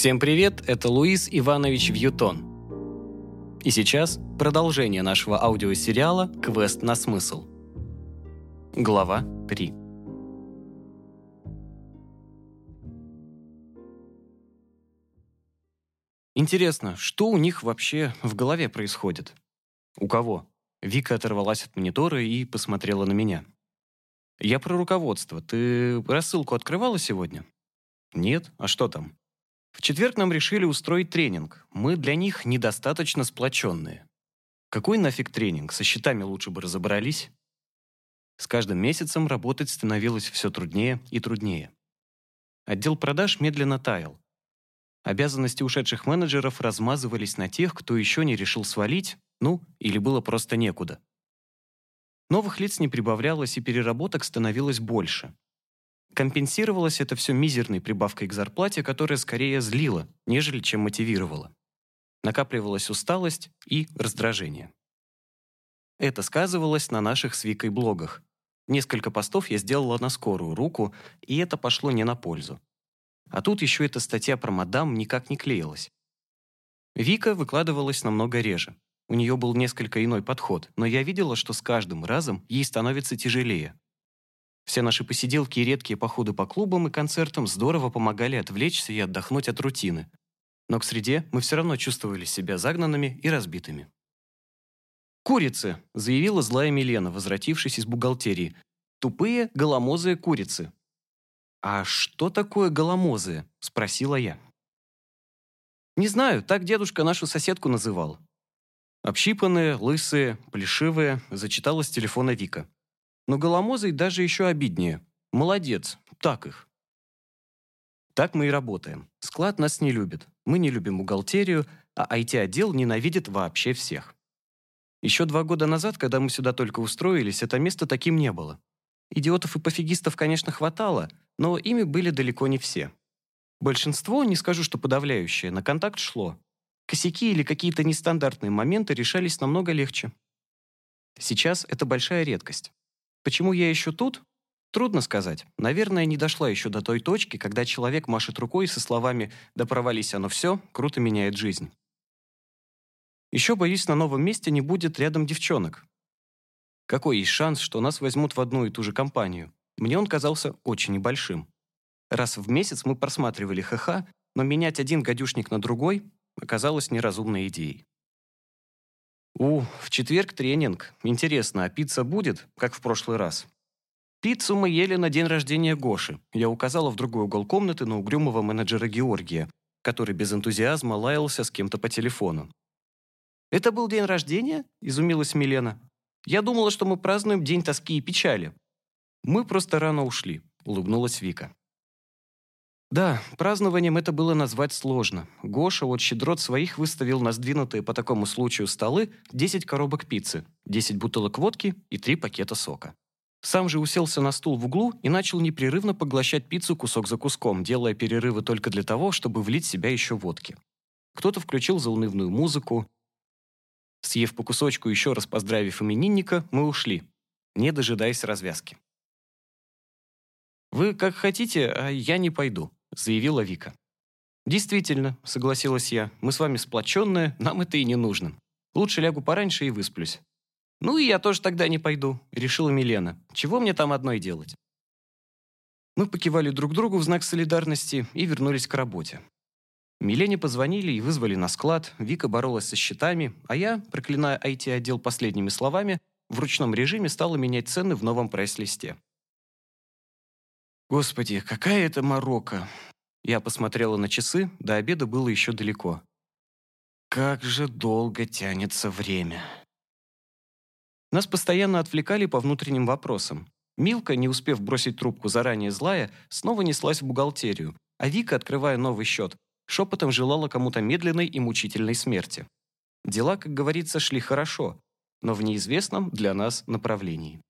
Всем привет, это Луис Иванович Вьютон. И сейчас продолжение нашего аудиосериала «Квест на смысл». Глава 3. Интересно, что у них вообще в голове происходит? У кого? Вика оторвалась от монитора и посмотрела на меня. «Я про руководство. Ты рассылку открывала сегодня?» «Нет? А что там?» В четверг нам решили устроить тренинг. Мы для них недостаточно сплоченные. Какой нафиг тренинг? Со счетами лучше бы разобрались. С каждым месяцем работать становилось все труднее и труднее. Отдел продаж медленно таял. Обязанности ушедших менеджеров размазывались на тех, кто еще не решил свалить, ну, или было просто некуда. Новых лиц не прибавлялось, и переработок становилось больше. Компенсировалось это все мизерной прибавкой к зарплате, которая скорее злила, нежели чем мотивировала. Накапливалась усталость и раздражение. Это сказывалось на наших с Викой блогах. Несколько постов я сделала на скорую руку, и это пошло не на пользу. А тут еще эта статья про мадам никак не клеилась. Вика выкладывалась намного реже. У нее был несколько иной подход, но я видела, что с каждым разом ей становится тяжелее. Все наши посиделки и редкие походы по клубам и концертам здорово помогали отвлечься и отдохнуть от рутины. Но к среде мы все равно чувствовали себя загнанными и разбитыми. «Курицы!» – заявила злая Милена, возвратившись из бухгалтерии. «Тупые, голомозые курицы». «А что такое голомозые?» – спросила я. «Не знаю, так дедушка нашу соседку называл». Общипанные, лысые, плешивые, зачитала с телефона Вика. Но голомозый даже еще обиднее. Молодец, так их. Так мы и работаем. Склад нас не любит. Мы не любим бухгалтерию, а IT-отдел ненавидит вообще всех. Еще два года назад, когда мы сюда только устроились, это место таким не было. Идиотов и пофигистов, конечно, хватало, но ими были далеко не все. Большинство, не скажу, что подавляющее, на контакт шло. Косяки или какие-то нестандартные моменты решались намного легче. Сейчас это большая редкость. Почему я еще тут? Трудно сказать. Наверное, не дошла еще до той точки, когда человек машет рукой со словами «да провались оно все, круто меняет жизнь». Еще, боюсь, на новом месте не будет рядом девчонок. Какой есть шанс, что нас возьмут в одну и ту же компанию? Мне он казался очень небольшим. Раз в месяц мы просматривали ХХ, но менять один гадюшник на другой оказалось неразумной идеей. У, в четверг тренинг. Интересно, а пицца будет, как в прошлый раз? Пиццу мы ели на день рождения Гоши. Я указала в другой угол комнаты на угрюмого менеджера Георгия, который без энтузиазма лаялся с кем-то по телефону. «Это был день рождения?» – изумилась Милена. «Я думала, что мы празднуем день тоски и печали». «Мы просто рано ушли», – улыбнулась Вика. Да, празднованием это было назвать сложно. Гоша от щедрот своих выставил на сдвинутые по такому случаю столы 10 коробок пиццы, 10 бутылок водки и 3 пакета сока. Сам же уселся на стул в углу и начал непрерывно поглощать пиццу кусок за куском, делая перерывы только для того, чтобы влить себя еще водки. Кто-то включил заунывную музыку. Съев по кусочку, еще раз поздравив именинника, мы ушли, не дожидаясь развязки. «Вы как хотите, а я не пойду», заявила Вика. «Действительно», — согласилась я, — «мы с вами сплоченные, нам это и не нужно. Лучше лягу пораньше и высплюсь». «Ну и я тоже тогда не пойду», — решила Милена. «Чего мне там одной делать?» Мы покивали друг другу в знак солидарности и вернулись к работе. Милене позвонили и вызвали на склад, Вика боролась со счетами, а я, проклиная IT-отдел последними словами, в ручном режиме стала менять цены в новом прайс-листе. Господи, какая это морока! Я посмотрела на часы, до обеда было еще далеко. Как же долго тянется время. Нас постоянно отвлекали по внутренним вопросам. Милка, не успев бросить трубку заранее злая, снова неслась в бухгалтерию, а Вика, открывая новый счет, шепотом желала кому-то медленной и мучительной смерти. Дела, как говорится, шли хорошо, но в неизвестном для нас направлении.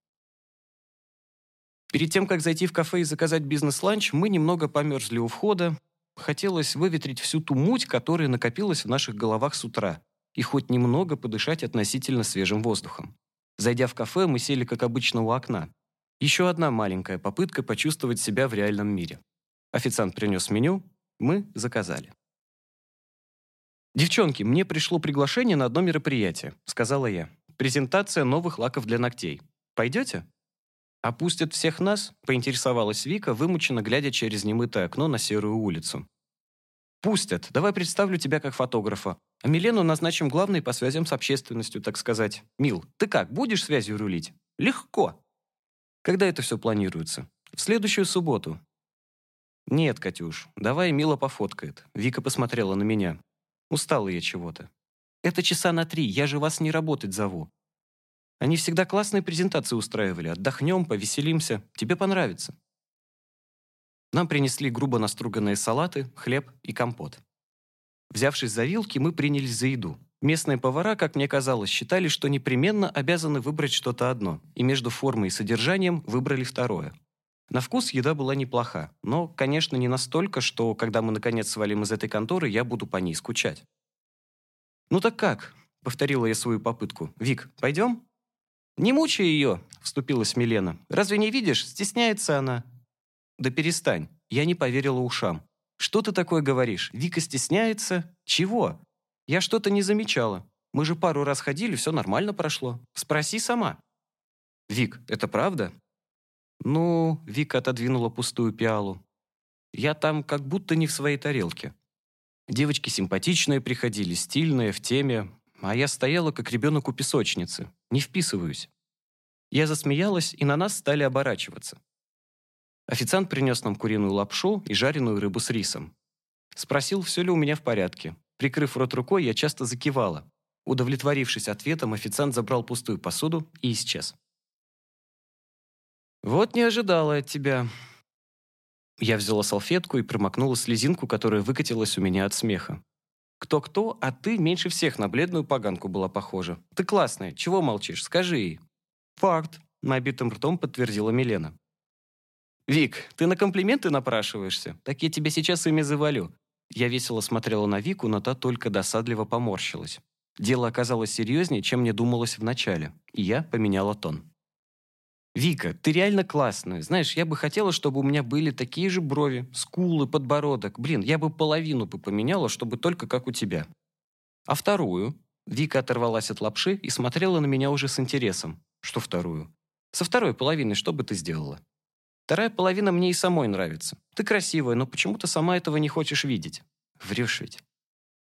Перед тем, как зайти в кафе и заказать бизнес-ланч, мы немного померзли у входа. Хотелось выветрить всю ту муть, которая накопилась в наших головах с утра, и хоть немного подышать относительно свежим воздухом. Зайдя в кафе, мы сели, как обычно, у окна. Еще одна маленькая попытка почувствовать себя в реальном мире. Официант принес меню, мы заказали. «Девчонки, мне пришло приглашение на одно мероприятие», — сказала я. «Презентация новых лаков для ногтей. Пойдете?» «Опустят всех нас?» — поинтересовалась Вика, вымученно глядя через немытое окно на серую улицу. «Пустят. Давай представлю тебя как фотографа. А Милену назначим главной по связям с общественностью, так сказать. Мил, ты как, будешь связью рулить?» «Легко». «Когда это все планируется?» «В следующую субботу». «Нет, Катюш, давай Мила пофоткает». Вика посмотрела на меня. Устала я чего-то. «Это часа на три, я же вас не работать зову. Они всегда классные презентации устраивали. Отдохнем, повеселимся. Тебе понравится». Нам принесли грубо наструганные салаты, хлеб и компот. Взявшись за вилки, мы принялись за еду. Местные повара, как мне казалось, считали, что непременно обязаны выбрать что-то одно, и между формой и содержанием выбрали второе. На вкус еда была неплоха, но, конечно, не настолько, что, когда мы наконец свалим из этой конторы, я буду по ней скучать. «Ну так как?» — повторила я свою попытку. «Вик, пойдем?» «Не мучай ее!» — вступилась Милена. «Разве не видишь? Стесняется она». «Да перестань!» Я не поверила ушам. «Что ты такое говоришь? Вика стесняется? Чего? Я что-то не замечала. Мы же пару раз ходили, все нормально прошло. Спроси сама». «Вик, это правда?» «Ну...» — Вика отодвинула пустую пиалу. «Я там как будто не в своей тарелке. Девочки симпатичные приходили, стильные, в теме, а я стояла, как ребенок у песочницы. Не вписываюсь. Я засмеялась, и на нас стали оборачиваться. Официант принес нам куриную лапшу и жареную рыбу с рисом. Спросил, все ли у меня в порядке. Прикрыв рот рукой, я часто закивала. Удовлетворившись ответом, официант забрал пустую посуду и исчез. «Вот не ожидала от тебя». Я взяла салфетку и промокнула слезинку, которая выкатилась у меня от смеха. Кто-кто, а ты меньше всех на бледную поганку была похожа. Ты классная, чего молчишь, скажи ей. Факт, набитым ртом подтвердила Милена. «Вик, ты на комплименты напрашиваешься? Так я тебя сейчас ими завалю». Я весело смотрела на Вику, но та только досадливо поморщилась. Дело оказалось серьезнее, чем мне думалось вначале, и я поменяла тон. «Вика, ты реально классная. Знаешь, я бы хотела, чтобы у меня были такие же брови, скулы, подбородок. Блин, я бы половину бы поменяла, чтобы только как у тебя. А вторую?» Вика оторвалась от лапши и смотрела на меня уже с интересом. «Что вторую?» «Со второй половиной что бы ты сделала?» «Вторая половина мне и самой нравится. Ты красивая, но почему-то сама этого не хочешь видеть. Врешь ведь».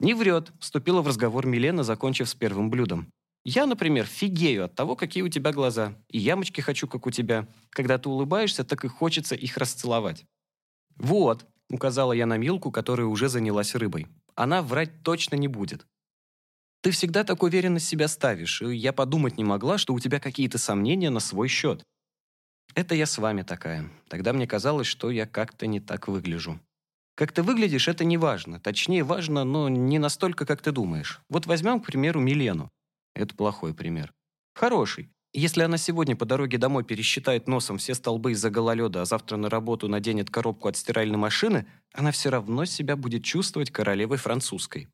«Не врет», — вступила в разговор Милена, закончив с первым блюдом. Я, например, фигею от того, какие у тебя глаза. И ямочки хочу, как у тебя. Когда ты улыбаешься, так и хочется их расцеловать. Вот, указала я на Милку, которая уже занялась рыбой. Она врать точно не будет. Ты всегда так уверенно себя ставишь, и я подумать не могла, что у тебя какие-то сомнения на свой счет. Это я с вами такая. Тогда мне казалось, что я как-то не так выгляжу. Как ты выглядишь, это не важно. Точнее, важно, но не настолько, как ты думаешь. Вот возьмем, к примеру, Милену. Это плохой пример. Хороший. Если она сегодня по дороге домой пересчитает носом все столбы из-за гололеда, а завтра на работу наденет коробку от стиральной машины, она все равно себя будет чувствовать королевой французской.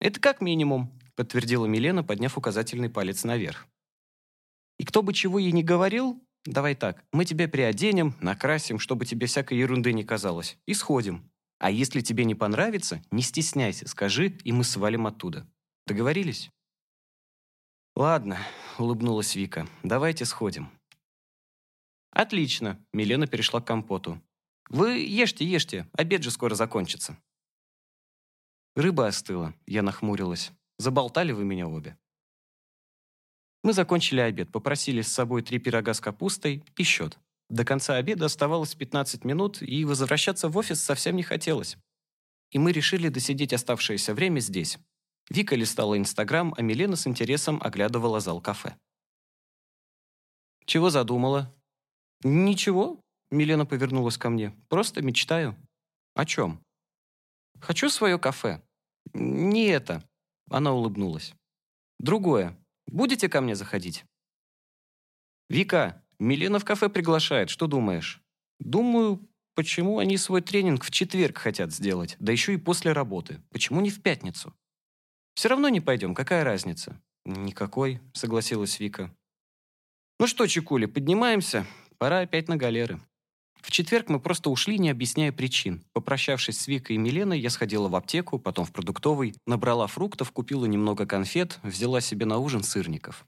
«Это как минимум», — подтвердила Милена, подняв указательный палец наверх. «И кто бы чего ей не говорил, давай так, мы тебя приоденем, накрасим, чтобы тебе всякой ерунды не казалось, и сходим. А если тебе не понравится, не стесняйся, скажи, и мы свалим оттуда. Договорились?» «Ладно», — улыбнулась Вика, — «давайте сходим». «Отлично», — Милена перешла к компоту. «Вы ешьте, ешьте, обед же скоро закончится». Рыба остыла, я нахмурилась. Заболтали вы меня обе. Мы закончили обед, попросили с собой три пирога с капустой и счет. До конца обеда оставалось 15 минут, и возвращаться в офис совсем не хотелось. И мы решили досидеть оставшееся время здесь, Вика листала Инстаграм, а Милена с интересом оглядывала зал кафе. «Чего задумала?» «Ничего», — Милена повернулась ко мне. «Просто мечтаю». «О чем?» «Хочу свое кафе». «Не это», — она улыбнулась. «Другое. Будете ко мне заходить?» «Вика, Милена в кафе приглашает. Что думаешь?» «Думаю, почему они свой тренинг в четверг хотят сделать, да еще и после работы. Почему не в пятницу?» Все равно не пойдем, какая разница?» «Никакой», — согласилась Вика. «Ну что, Чекули, поднимаемся. Пора опять на галеры». В четверг мы просто ушли, не объясняя причин. Попрощавшись с Викой и Миленой, я сходила в аптеку, потом в продуктовый, набрала фруктов, купила немного конфет, взяла себе на ужин сырников.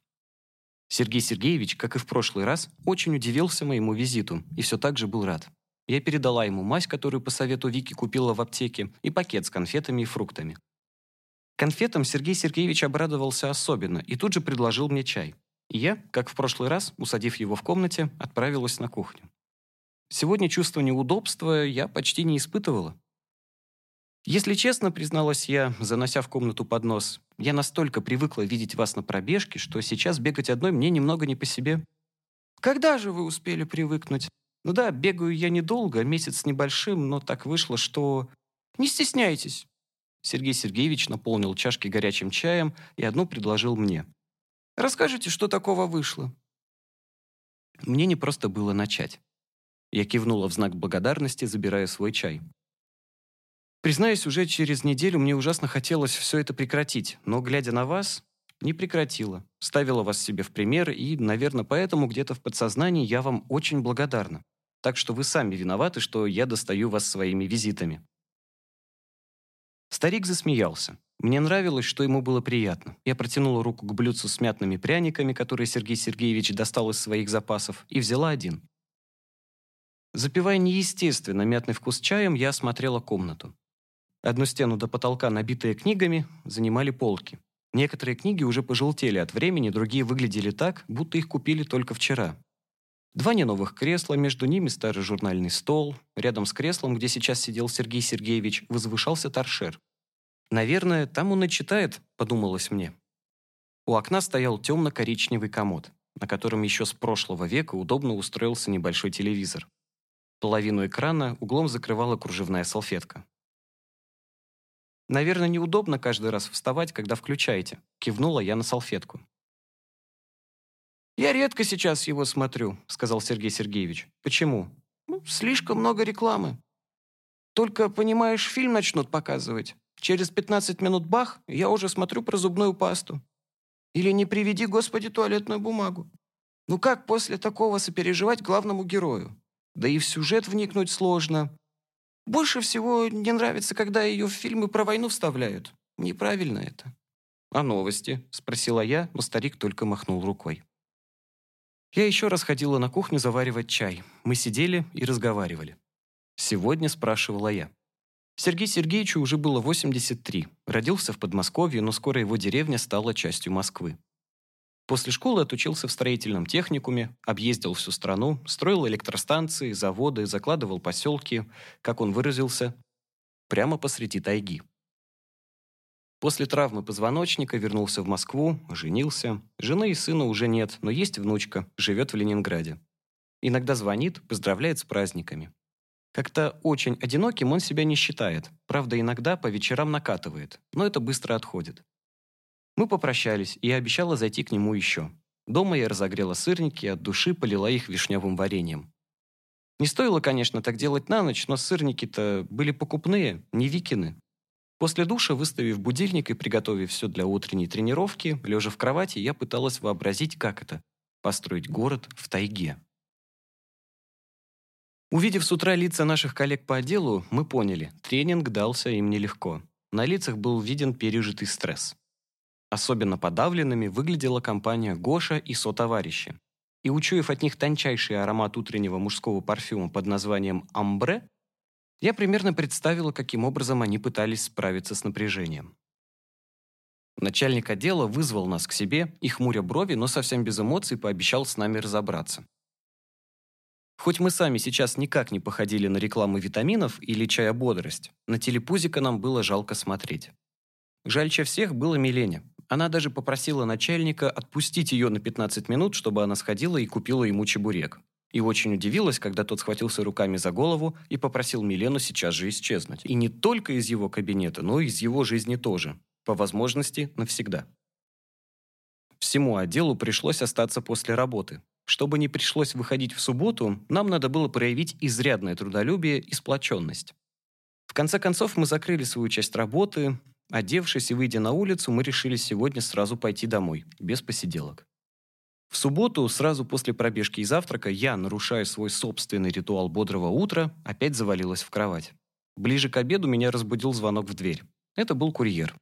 Сергей Сергеевич, как и в прошлый раз, очень удивился моему визиту и все так же был рад. Я передала ему мазь, которую по совету Вики купила в аптеке, и пакет с конфетами и фруктами. Конфетам Сергей Сергеевич обрадовался особенно и тут же предложил мне чай. И я, как в прошлый раз, усадив его в комнате, отправилась на кухню. Сегодня чувство неудобства я почти не испытывала. Если честно, призналась я, занося в комнату поднос, я настолько привыкла видеть вас на пробежке, что сейчас бегать одной мне немного не по себе. Когда же вы успели привыкнуть? Ну да, бегаю я недолго, месяц небольшим, но так вышло, что... Не стесняйтесь. Сергей Сергеевич наполнил чашки горячим чаем и одну предложил мне. Расскажите, что такого вышло? Мне не просто было начать. Я кивнула в знак благодарности, забирая свой чай. Признаюсь, уже через неделю мне ужасно хотелось все это прекратить, но, глядя на вас, не прекратила. Ставила вас себе в пример, и, наверное, поэтому где-то в подсознании я вам очень благодарна. Так что вы сами виноваты, что я достаю вас своими визитами. Старик засмеялся. Мне нравилось, что ему было приятно. Я протянула руку к блюдцу с мятными пряниками, которые Сергей Сергеевич достал из своих запасов, и взяла один. Запивая неестественно мятный вкус чаем, я осмотрела комнату. Одну стену до потолка, набитые книгами, занимали полки. Некоторые книги уже пожелтели от времени, другие выглядели так, будто их купили только вчера. Два неновых кресла, между ними старый журнальный стол. Рядом с креслом, где сейчас сидел Сергей Сергеевич, возвышался торшер. «Наверное, там он и читает», — подумалось мне. У окна стоял темно-коричневый комод, на котором еще с прошлого века удобно устроился небольшой телевизор. Половину экрана углом закрывала кружевная салфетка. «Наверное, неудобно каждый раз вставать, когда включаете», — кивнула я на салфетку. «Я редко сейчас его смотрю», — сказал Сергей Сергеевич. «Почему?» ну, «Слишком много рекламы. Только, понимаешь, фильм начнут показывать. Через 15 минут бах, я уже смотрю про зубную пасту. Или не приведи, Господи, туалетную бумагу. Ну как после такого сопереживать главному герою? Да и в сюжет вникнуть сложно. Больше всего не нравится, когда ее в фильмы про войну вставляют. Неправильно это. «А новости?» – спросила я, но старик только махнул рукой. Я еще раз ходила на кухню заваривать чай. Мы сидели и разговаривали. Сегодня спрашивала я. Сергей Сергеевичу уже было 83. Родился в Подмосковье, но скоро его деревня стала частью Москвы. После школы отучился в строительном техникуме, объездил всю страну, строил электростанции, заводы, закладывал поселки, как он выразился, прямо посреди тайги. После травмы позвоночника вернулся в Москву, женился. Жены и сына уже нет, но есть внучка, живет в Ленинграде. Иногда звонит, поздравляет с праздниками. Как-то очень одиноким он себя не считает, правда, иногда по вечерам накатывает, но это быстро отходит. Мы попрощались, и я обещала зайти к нему еще. Дома я разогрела сырники и от души полила их вишневым вареньем. Не стоило, конечно, так делать на ночь, но сырники-то были покупные, не викины. После душа, выставив будильник и приготовив все для утренней тренировки, лежа в кровати, я пыталась вообразить, как это – построить город в тайге. Увидев с утра лица наших коллег по отделу, мы поняли – тренинг дался им нелегко. На лицах был виден пережитый стресс. Особенно подавленными выглядела компания Гоша и сотоварищи. И учуяв от них тончайший аромат утреннего мужского парфюма под названием «Амбре», я примерно представила, каким образом они пытались справиться с напряжением. Начальник отдела вызвал нас к себе и, хмуря брови, но совсем без эмоций, пообещал с нами разобраться. Хоть мы сами сейчас никак не походили на рекламы витаминов или чая бодрость, на телепузика нам было жалко смотреть. Жальче всех было Милене. Она даже попросила начальника отпустить ее на 15 минут, чтобы она сходила и купила ему чебурек. И очень удивилась, когда тот схватился руками за голову и попросил Милену сейчас же исчезнуть. И не только из его кабинета, но и из его жизни тоже. По возможности, навсегда. Всему отделу пришлось остаться после работы. Чтобы не пришлось выходить в субботу, нам надо было проявить изрядное трудолюбие и сплоченность. В конце концов, мы закрыли свою часть работы, Одевшись и выйдя на улицу, мы решили сегодня сразу пойти домой, без посиделок. В субботу, сразу после пробежки и завтрака, я, нарушая свой собственный ритуал бодрого утра, опять завалилась в кровать. Ближе к обеду меня разбудил звонок в дверь. Это был курьер.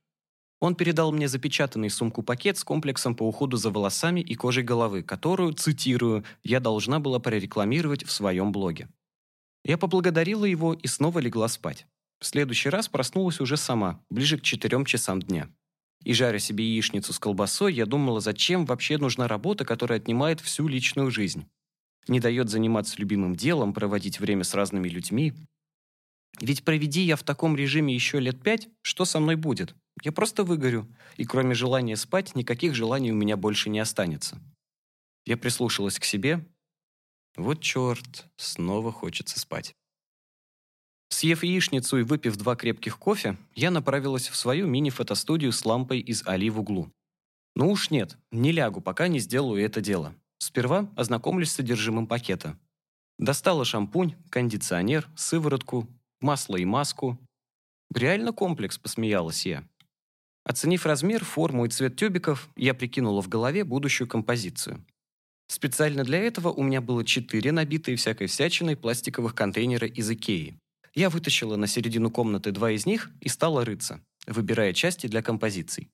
Он передал мне запечатанный сумку-пакет с комплексом по уходу за волосами и кожей головы, которую, цитирую, я должна была прорекламировать в своем блоге. Я поблагодарила его и снова легла спать. В следующий раз проснулась уже сама, ближе к четырем часам дня. И жаря себе яичницу с колбасой, я думала, зачем вообще нужна работа, которая отнимает всю личную жизнь. Не дает заниматься любимым делом, проводить время с разными людьми. Ведь проведи я в таком режиме еще лет пять, что со мной будет? Я просто выгорю, и кроме желания спать, никаких желаний у меня больше не останется. Я прислушалась к себе. Вот черт, снова хочется спать. Съев яичницу и выпив два крепких кофе, я направилась в свою мини-фотостудию с лампой из Али в углу. Ну уж нет, не лягу, пока не сделаю это дело. Сперва ознакомлюсь с содержимым пакета. Достала шампунь, кондиционер, сыворотку, масло и маску. Реально комплекс, посмеялась я. Оценив размер, форму и цвет тюбиков, я прикинула в голове будущую композицию. Специально для этого у меня было четыре набитые всякой всячиной пластиковых контейнера из Икеи. Я вытащила на середину комнаты два из них и стала рыться, выбирая части для композиций.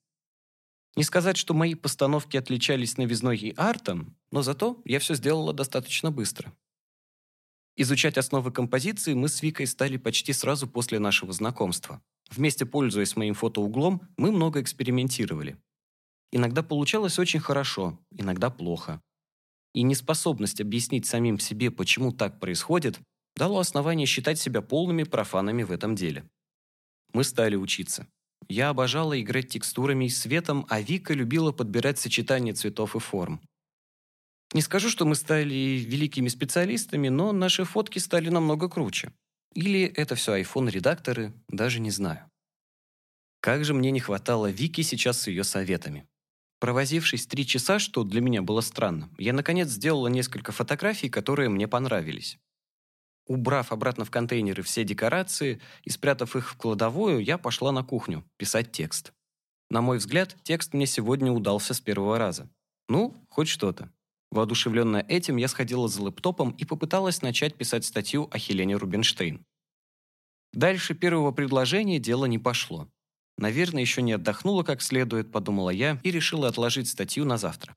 Не сказать, что мои постановки отличались новизной и артом, но зато я все сделала достаточно быстро. Изучать основы композиции мы с Викой стали почти сразу после нашего знакомства. Вместе пользуясь моим фотоуглом, мы много экспериментировали. Иногда получалось очень хорошо, иногда плохо. И неспособность объяснить самим себе, почему так происходит, дало основание считать себя полными профанами в этом деле. Мы стали учиться. Я обожала играть текстурами и светом, а Вика любила подбирать сочетания цветов и форм. Не скажу, что мы стали великими специалистами, но наши фотки стали намного круче. Или это все iPhone-редакторы, даже не знаю. Как же мне не хватало Вики сейчас с ее советами. Провозившись три часа, что для меня было странно, я наконец сделала несколько фотографий, которые мне понравились. Убрав обратно в контейнеры все декорации и спрятав их в кладовую, я пошла на кухню писать текст. На мой взгляд, текст мне сегодня удался с первого раза. Ну, хоть что-то. Воодушевленная этим, я сходила за лэптопом и попыталась начать писать статью о Хелене Рубинштейн. Дальше первого предложения дело не пошло. Наверное, еще не отдохнула как следует, подумала я и решила отложить статью на завтра.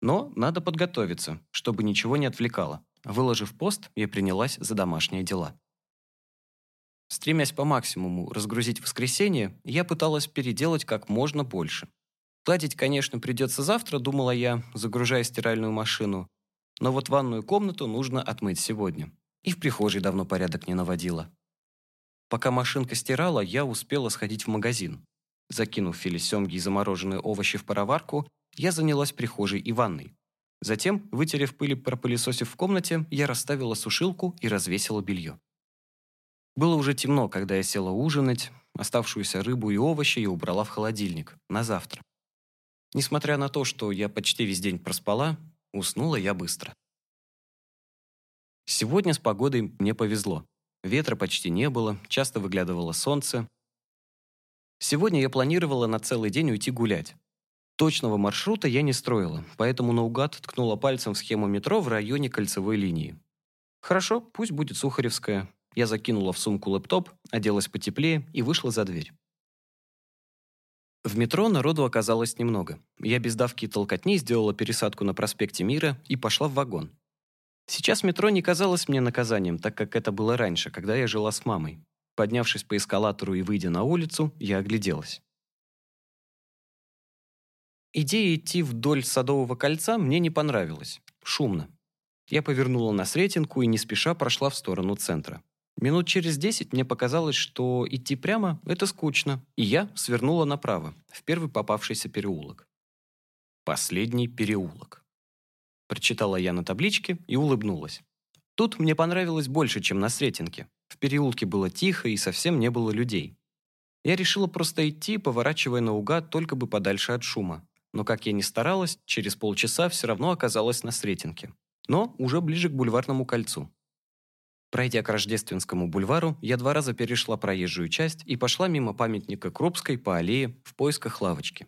Но надо подготовиться, чтобы ничего не отвлекало. Выложив пост, я принялась за домашние дела. Стремясь по максимуму разгрузить воскресенье, я пыталась переделать как можно больше. Гладить, конечно, придется завтра, думала я, загружая стиральную машину. Но вот ванную комнату нужно отмыть сегодня. И в прихожей давно порядок не наводила. Пока машинка стирала, я успела сходить в магазин. Закинув филе семги и замороженные овощи в пароварку, я занялась прихожей и ванной. Затем, вытерев пыль и пропылесосив в комнате, я расставила сушилку и развесила белье. Было уже темно, когда я села ужинать. Оставшуюся рыбу и овощи я убрала в холодильник на завтра. Несмотря на то, что я почти весь день проспала, уснула я быстро. Сегодня с погодой мне повезло. Ветра почти не было, часто выглядывало солнце. Сегодня я планировала на целый день уйти гулять. Точного маршрута я не строила, поэтому наугад ткнула пальцем в схему метро в районе кольцевой линии. Хорошо, пусть будет Сухаревская. Я закинула в сумку лэптоп, оделась потеплее и вышла за дверь. В метро народу оказалось немного. Я без давки и толкотни сделала пересадку на проспекте Мира и пошла в вагон. Сейчас метро не казалось мне наказанием, так как это было раньше, когда я жила с мамой. Поднявшись по эскалатору и выйдя на улицу, я огляделась. Идея идти вдоль Садового кольца мне не понравилась. Шумно. Я повернула на Сретенку и не спеша прошла в сторону центра. Минут через десять мне показалось, что идти прямо – это скучно, и я свернула направо, в первый попавшийся переулок. «Последний переулок». Прочитала я на табличке и улыбнулась. Тут мне понравилось больше, чем на Сретенке. В переулке было тихо и совсем не было людей. Я решила просто идти, поворачивая наугад, только бы подальше от шума но, как я ни старалась, через полчаса все равно оказалась на Сретенке, но уже ближе к бульварному кольцу. Пройдя к Рождественскому бульвару, я два раза перешла проезжую часть и пошла мимо памятника Крупской по аллее в поисках лавочки.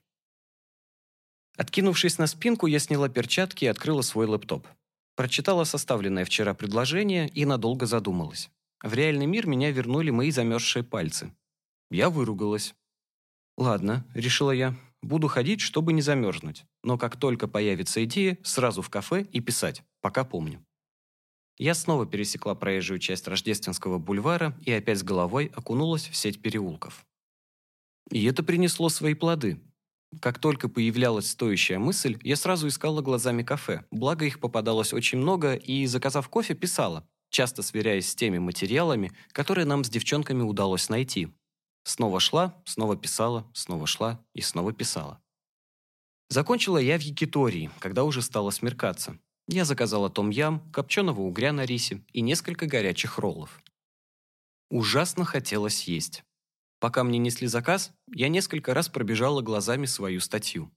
Откинувшись на спинку, я сняла перчатки и открыла свой лэптоп. Прочитала составленное вчера предложение и надолго задумалась. В реальный мир меня вернули мои замерзшие пальцы. Я выругалась. «Ладно», — решила я, — «буду ходить, чтобы не замерзнуть. Но как только появится идея, сразу в кафе и писать, пока помню». Я снова пересекла проезжую часть Рождественского бульвара и опять с головой окунулась в сеть переулков. И это принесло свои плоды. Как только появлялась стоящая мысль, я сразу искала глазами кафе, благо их попадалось очень много, и, заказав кофе, писала, часто сверяясь с теми материалами, которые нам с девчонками удалось найти. Снова шла, снова писала, снова шла и снова писала. Закончила я в Якитории, когда уже стало смеркаться. Я заказала том-ям, копченого угря на рисе и несколько горячих роллов. Ужасно хотелось есть. Пока мне несли заказ, я несколько раз пробежала глазами свою статью.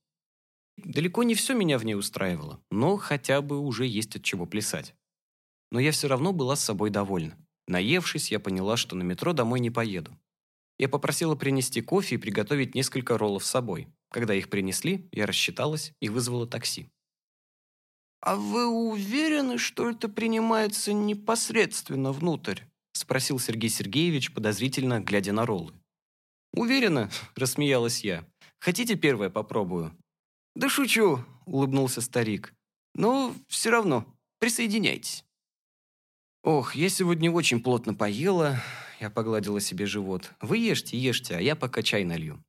Далеко не все меня в ней устраивало, но хотя бы уже есть от чего плясать. Но я все равно была с собой довольна. Наевшись, я поняла, что на метро домой не поеду. Я попросила принести кофе и приготовить несколько роллов с собой. Когда их принесли, я рассчиталась и вызвала такси. «А вы уверены, что это принимается непосредственно внутрь?» спросил Сергей Сергеевич, подозрительно глядя на роллы. «Уверена», – рассмеялась я. «Хотите первое попробую?» «Да шучу», – улыбнулся старик. «Но все равно, присоединяйтесь». «Ох, я сегодня очень плотно поела», – я погладила себе живот. «Вы ешьте, ешьте, а я пока чай налью».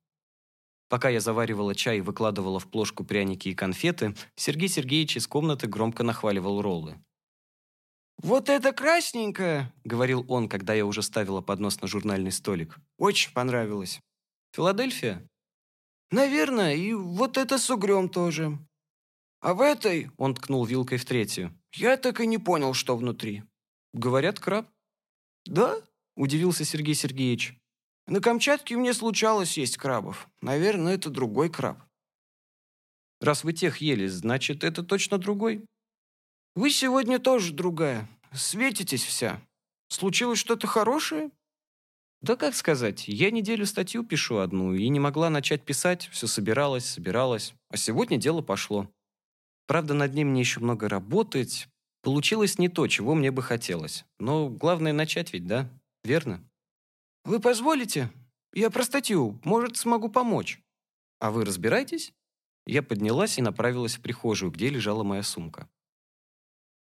Пока я заваривала чай и выкладывала в плошку пряники и конфеты, Сергей Сергеевич из комнаты громко нахваливал роллы. «Вот это красненькое!» — говорил он, когда я уже ставила поднос на журнальный столик. «Очень понравилось». «Филадельфия?» «Наверное, и вот это с угрем тоже. А в этой...» — он ткнул вилкой в третью. «Я так и не понял, что внутри». Говорят, краб. Да? Удивился Сергей Сергеевич. На Камчатке мне случалось есть крабов. Наверное, это другой краб. Раз вы тех ели, значит, это точно другой? Вы сегодня тоже другая. Светитесь вся. Случилось что-то хорошее? Да как сказать, я неделю статью пишу одну и не могла начать писать, все собиралась, собиралась. А сегодня дело пошло. Правда, над ним мне еще много работать, Получилось не то, чего мне бы хотелось. Но главное начать ведь, да? Верно? Вы позволите? Я про статью. Может, смогу помочь. А вы разбираетесь? Я поднялась и направилась в прихожую, где лежала моя сумка.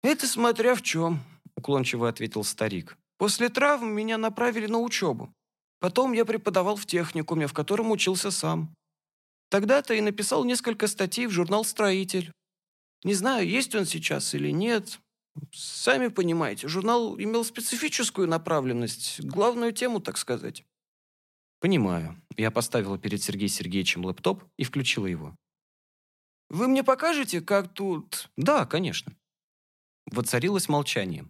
«Это смотря в чем», — уклончиво ответил старик. «После травм меня направили на учебу. Потом я преподавал в техникуме, в котором учился сам. Тогда-то и написал несколько статей в журнал «Строитель». Не знаю, есть он сейчас или нет, Сами понимаете, журнал имел специфическую направленность, главную тему, так сказать. Понимаю. Я поставила перед Сергеем Сергеевичем лэптоп и включила его. Вы мне покажете, как тут... Да, конечно. Воцарилось молчание.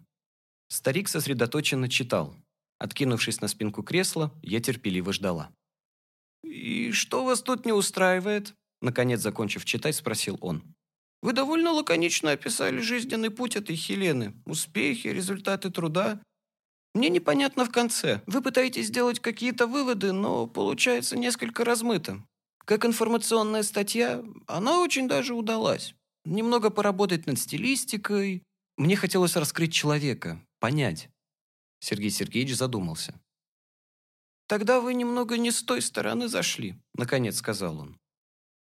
Старик сосредоточенно читал. Откинувшись на спинку кресла, я терпеливо ждала. «И что вас тут не устраивает?» Наконец, закончив читать, спросил он. Вы довольно лаконично описали жизненный путь этой Хелены, успехи, результаты труда. Мне непонятно в конце. Вы пытаетесь сделать какие-то выводы, но получается несколько размыто. Как информационная статья, она очень даже удалась. Немного поработать над стилистикой. Мне хотелось раскрыть человека, понять. Сергей Сергеевич задумался. «Тогда вы немного не с той стороны зашли», — наконец сказал он.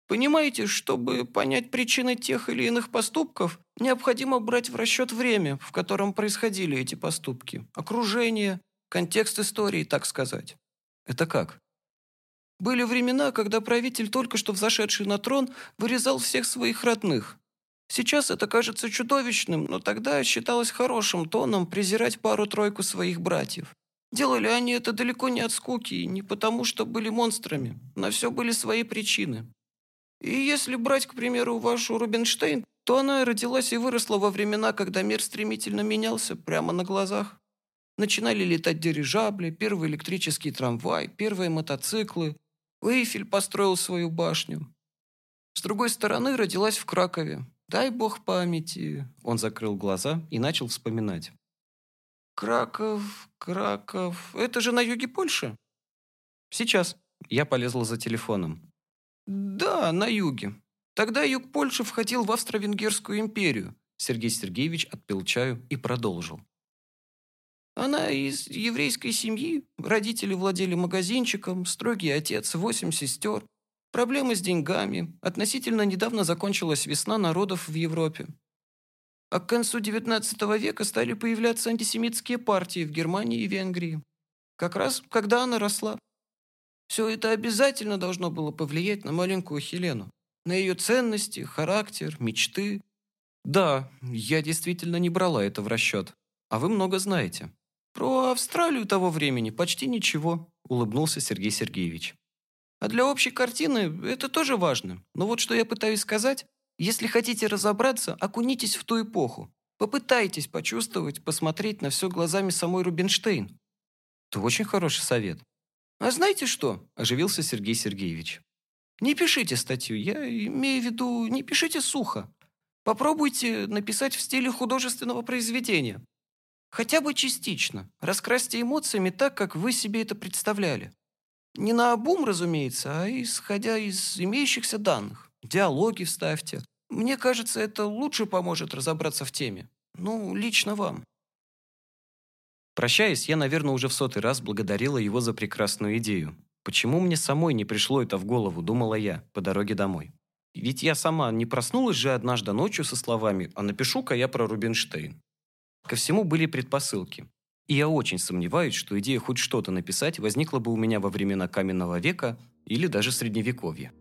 Понимаете, чтобы понять причины тех или иных поступков, необходимо брать в расчет время, в котором происходили эти поступки, окружение, контекст истории, так сказать. Это как? Были времена, когда правитель, только что взошедший на трон, вырезал всех своих родных. Сейчас это кажется чудовищным, но тогда считалось хорошим тоном презирать пару-тройку своих братьев. Делали они это далеко не от скуки, не потому, что были монстрами. На все были свои причины. И если брать, к примеру, вашу Рубинштейн, то она родилась и выросла во времена, когда мир стремительно менялся прямо на глазах. Начинали летать дирижабли, первый электрический трамвай, первые мотоциклы. Эйфель построил свою башню. С другой стороны, родилась в Кракове. Дай бог памяти. Он закрыл глаза и начал вспоминать. Краков, Краков. Это же на юге Польши? Сейчас. Я полезла за телефоном. «Да, на юге. Тогда юг Польши входил в Австро-Венгерскую империю. Сергей Сергеевич отпил чаю и продолжил. Она из еврейской семьи, родители владели магазинчиком, строгий отец, восемь сестер. Проблемы с деньгами. Относительно недавно закончилась весна народов в Европе. А к концу XIX века стали появляться антисемитские партии в Германии и Венгрии. Как раз когда она росла. Все это обязательно должно было повлиять на маленькую Хелену. На ее ценности, характер, мечты. Да, я действительно не брала это в расчет. А вы много знаете. Про Австралию того времени почти ничего, улыбнулся Сергей Сергеевич. А для общей картины это тоже важно. Но вот что я пытаюсь сказать, если хотите разобраться, окунитесь в ту эпоху. Попытайтесь почувствовать, посмотреть на все глазами самой Рубинштейн. Это очень хороший совет. А знаете что? Оживился Сергей Сергеевич. Не пишите статью, я имею в виду, не пишите сухо. Попробуйте написать в стиле художественного произведения. Хотя бы частично. Раскрасьте эмоциями так, как вы себе это представляли. Не на обум, разумеется, а исходя из имеющихся данных. Диалоги вставьте. Мне кажется, это лучше поможет разобраться в теме. Ну, лично вам. Прощаясь, я, наверное, уже в сотый раз благодарила его за прекрасную идею. Почему мне самой не пришло это в голову, думала я, по дороге домой. Ведь я сама не проснулась же однажды ночью со словами «А напишу-ка я про Рубинштейн». Ко всему были предпосылки. И я очень сомневаюсь, что идея хоть что-то написать возникла бы у меня во времена каменного века или даже средневековья.